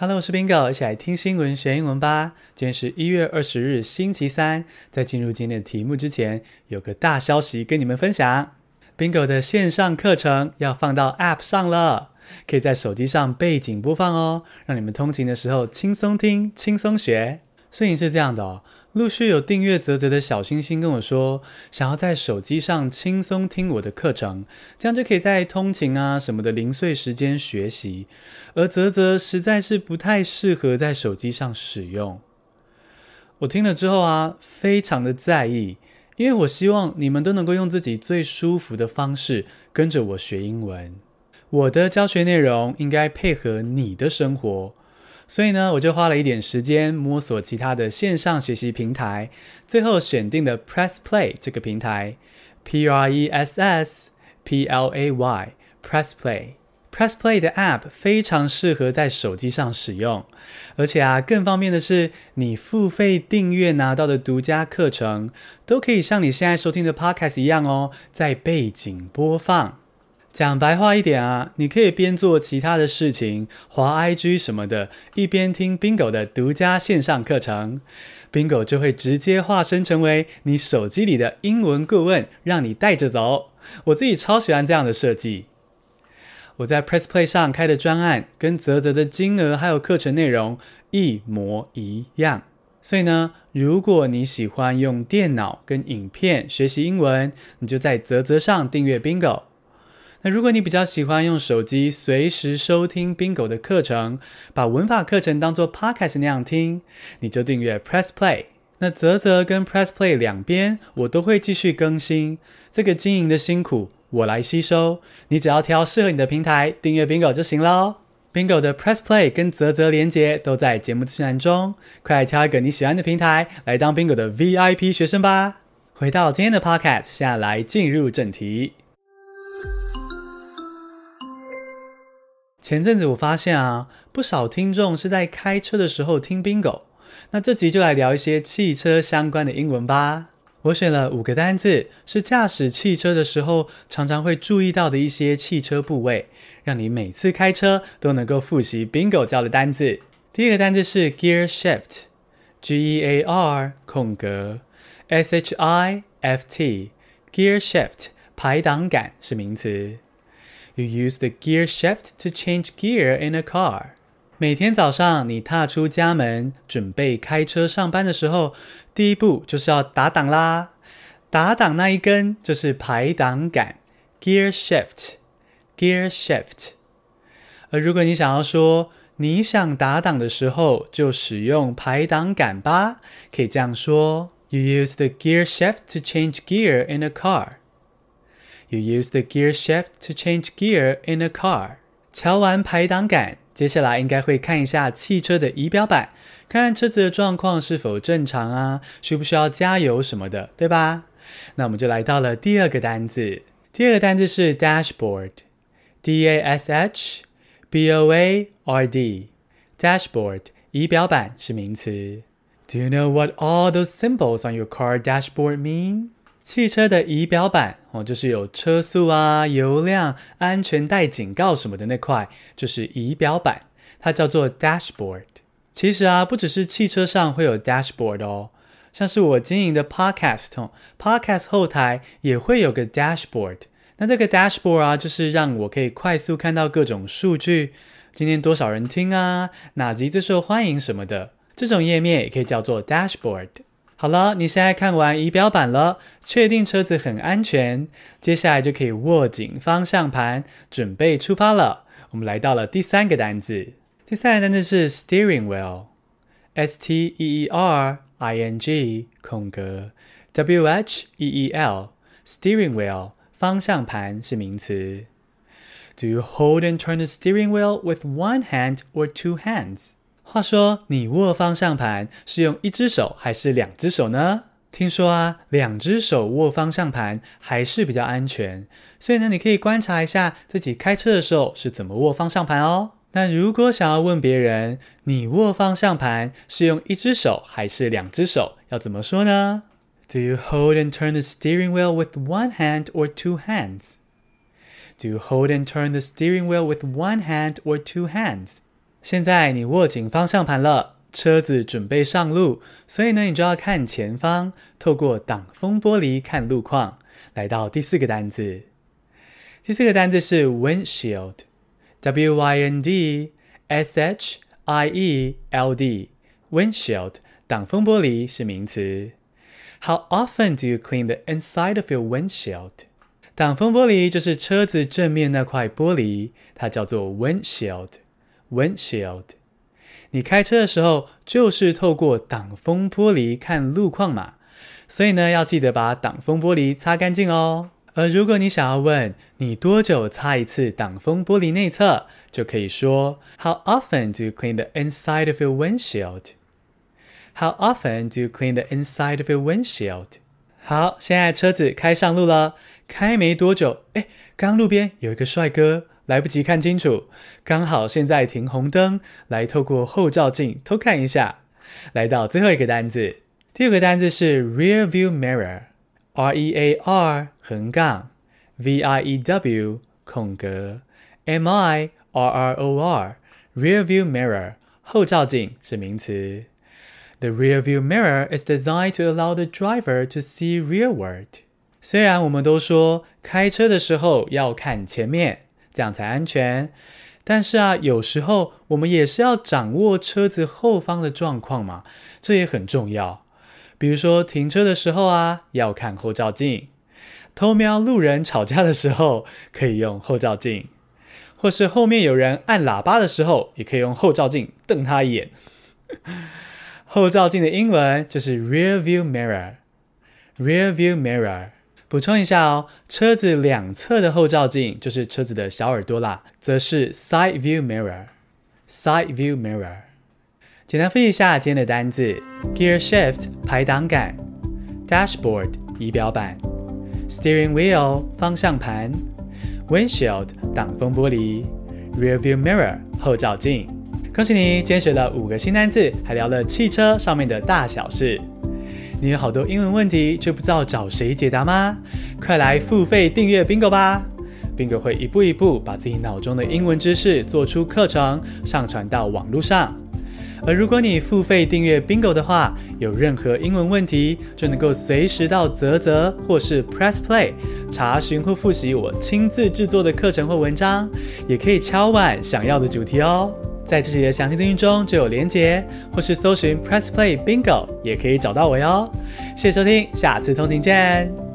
Hello，我是 Bingo，一起来听新闻学英文吧。今天是一月二十日，星期三。在进入今天的题目之前，有个大消息跟你们分享：Bingo 的线上课程要放到 App 上了，可以在手机上背景播放哦，让你们通勤的时候轻松听、轻松学。事情是这样的哦。陆续有订阅泽泽的小星星跟我说，想要在手机上轻松听我的课程，这样就可以在通勤啊什么的零碎时间学习。而泽泽实在是不太适合在手机上使用。我听了之后啊，非常的在意，因为我希望你们都能够用自己最舒服的方式跟着我学英文。我的教学内容应该配合你的生活。所以呢，我就花了一点时间摸索其他的线上学习平台，最后选定了 Press Play 这个平台，P R E S S P L A Y，Press Play。Press Play 的 App 非常适合在手机上使用，而且啊，更方便的是，你付费订阅拿到的独家课程，都可以像你现在收听的 Podcast 一样哦，在背景播放。讲白话一点啊，你可以边做其他的事情，滑 IG 什么的，一边听 Bingo 的独家线上课程，Bingo 就会直接化身成为你手机里的英文顾问，让你带着走。我自己超喜欢这样的设计。我在 Press Play 上开的专案，跟泽泽的金额还有课程内容一模一样。所以呢，如果你喜欢用电脑跟影片学习英文，你就在泽泽上订阅 Bingo。如果你比较喜欢用手机随时收听 Bingo 的课程，把文法课程当做 Podcast 那样听，你就订阅 Press Play。那泽泽跟 Press Play 两边我都会继续更新，这个经营的辛苦我来吸收，你只要挑适合你的平台订阅 Bingo 就行喽。Bingo 的 Press Play 跟泽泽连接都在节目资讯栏中，快来挑一个你喜欢的平台来当 Bingo 的 VIP 学生吧。回到今天的 Podcast，现在来进入正题。前阵子我发现啊，不少听众是在开车的时候听 Bingo。那这集就来聊一些汽车相关的英文吧。我选了五个单字，是驾驶汽车的时候常常会注意到的一些汽车部位，让你每次开车都能够复习 Bingo 教的单字。第一个单字是 Gear Shift，G E A R 空格 S H I F T，Gear Shift 排档杆是名词。You use the gear shift to change gear in a car. 每天早上你踏出家门，准备开车上班的时候，第一步就是要打档啦。打档那一根就是排档杆，gear shift，gear shift。而如果你想要说你想打档的时候，就使用排档杆吧，可以这样说：You use the gear shift to change gear in a car. You use the gear shift to change gear in a car. 瞧完排档杆，接下来应该会看一下汽车的仪表板，看看车子的状况是否正常啊，需不需要加油什么的，对吧？那我们就来到了第二个单字。第二个单字是 dashboard，D A S H B O A R D。dashboard 仪表板是名词。Do you know what all those symbols on your car dashboard mean? 汽车的仪表板哦，就是有车速啊、油量、安全带警告什么的那块，就是仪表板，它叫做 dashboard。其实啊，不只是汽车上会有 dashboard 哦，像是我经营的 podcast 哦，podcast 后台也会有个 dashboard。那这个 dashboard 啊，就是让我可以快速看到各种数据，今天多少人听啊，哪集最受欢迎什么的，这种页面也可以叫做 dashboard。好了，你现在看完仪表板了，确定车子很安全，接下来就可以握紧方向盘，准备出发了。我们来到了第三个单字，第三个单字是 steering wheel，S T E E R I N G 空格 W H E E L，steering wheel 方向盘是名词。Do you hold and turn the steering wheel with one hand or two hands？话说，你握方向盘是用一只手还是两只手呢？听说啊，两只手握方向盘还是比较安全。所以呢，你可以观察一下自己开车的时候是怎么握方向盘哦。那如果想要问别人，你握方向盘是用一只手还是两只手，要怎么说呢？Do you hold and turn the steering wheel with one hand or two hands? Do you hold and turn the steering wheel with one hand or two hands? 现在你握紧方向盘了，车子准备上路，所以呢，你就要看前方，透过挡风玻璃看路况。来到第四个单字，第四个单字是 windshield，w y n d s h i e l d，windshield，挡风玻璃是名词。How often do you clean the inside of your windshield？挡风玻璃就是车子正面那块玻璃，它叫做 windshield。windshield。你开车的时候就是透过挡风玻璃看路况嘛，所以呢，要记得把挡风玻璃擦干净哦。而如果你想要问你多久擦一次挡风玻璃内侧，就可以说 How often do you clean the inside of your windshield？How often do you clean the inside of your windshield? 好，现在车子开上路了，开没多久，诶，刚路边有一个帅哥，来不及看清楚，刚好现在停红灯，来透过后照镜偷看一下。来到最后一个单字，第二个单字是 rear view mirror，R E A R 横杠 V I E W 空格 M I R R O R，rear view mirror 后照镜是名词。The rearview mirror is designed to allow the driver to see rearward。虽然我们都说开车的时候要看前面，这样才安全，但是啊，有时候我们也是要掌握车子后方的状况嘛，这也很重要。比如说停车的时候啊，要看后照镜；偷瞄路人吵架的时候，可以用后照镜；或是后面有人按喇叭的时候，也可以用后照镜瞪他一眼。后照镜的英文就是 rear view mirror。rear view mirror。补充一下哦，车子两侧的后照镜就是车子的小耳朵啦，则是 side view mirror。side view mirror。简单复习一下今天的单字：gear shift 排挡杆，dashboard 仪表板，steering wheel 方向盘，windshield 挡风玻璃，rear view mirror 后照镜。恭喜你，今天学了五个新单字，还聊了汽车上面的大小事。你有好多英文问题，却不知道找谁解答吗？快来付费订阅 Bingo 吧！Bingo 会一步一步把自己脑中的英文知识做出课程，上传到网络上。而如果你付费订阅 Bingo 的话，有任何英文问题，就能够随时到泽泽或是 Press Play 查询或复习我亲自制作的课程或文章，也可以敲碗想要的主题哦。在这集的详细资讯中就有连结，或是搜寻 Press Play Bingo 也可以找到我哟。谢谢收听，下次通勤见。